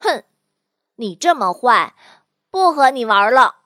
哼你这么坏不和你玩了。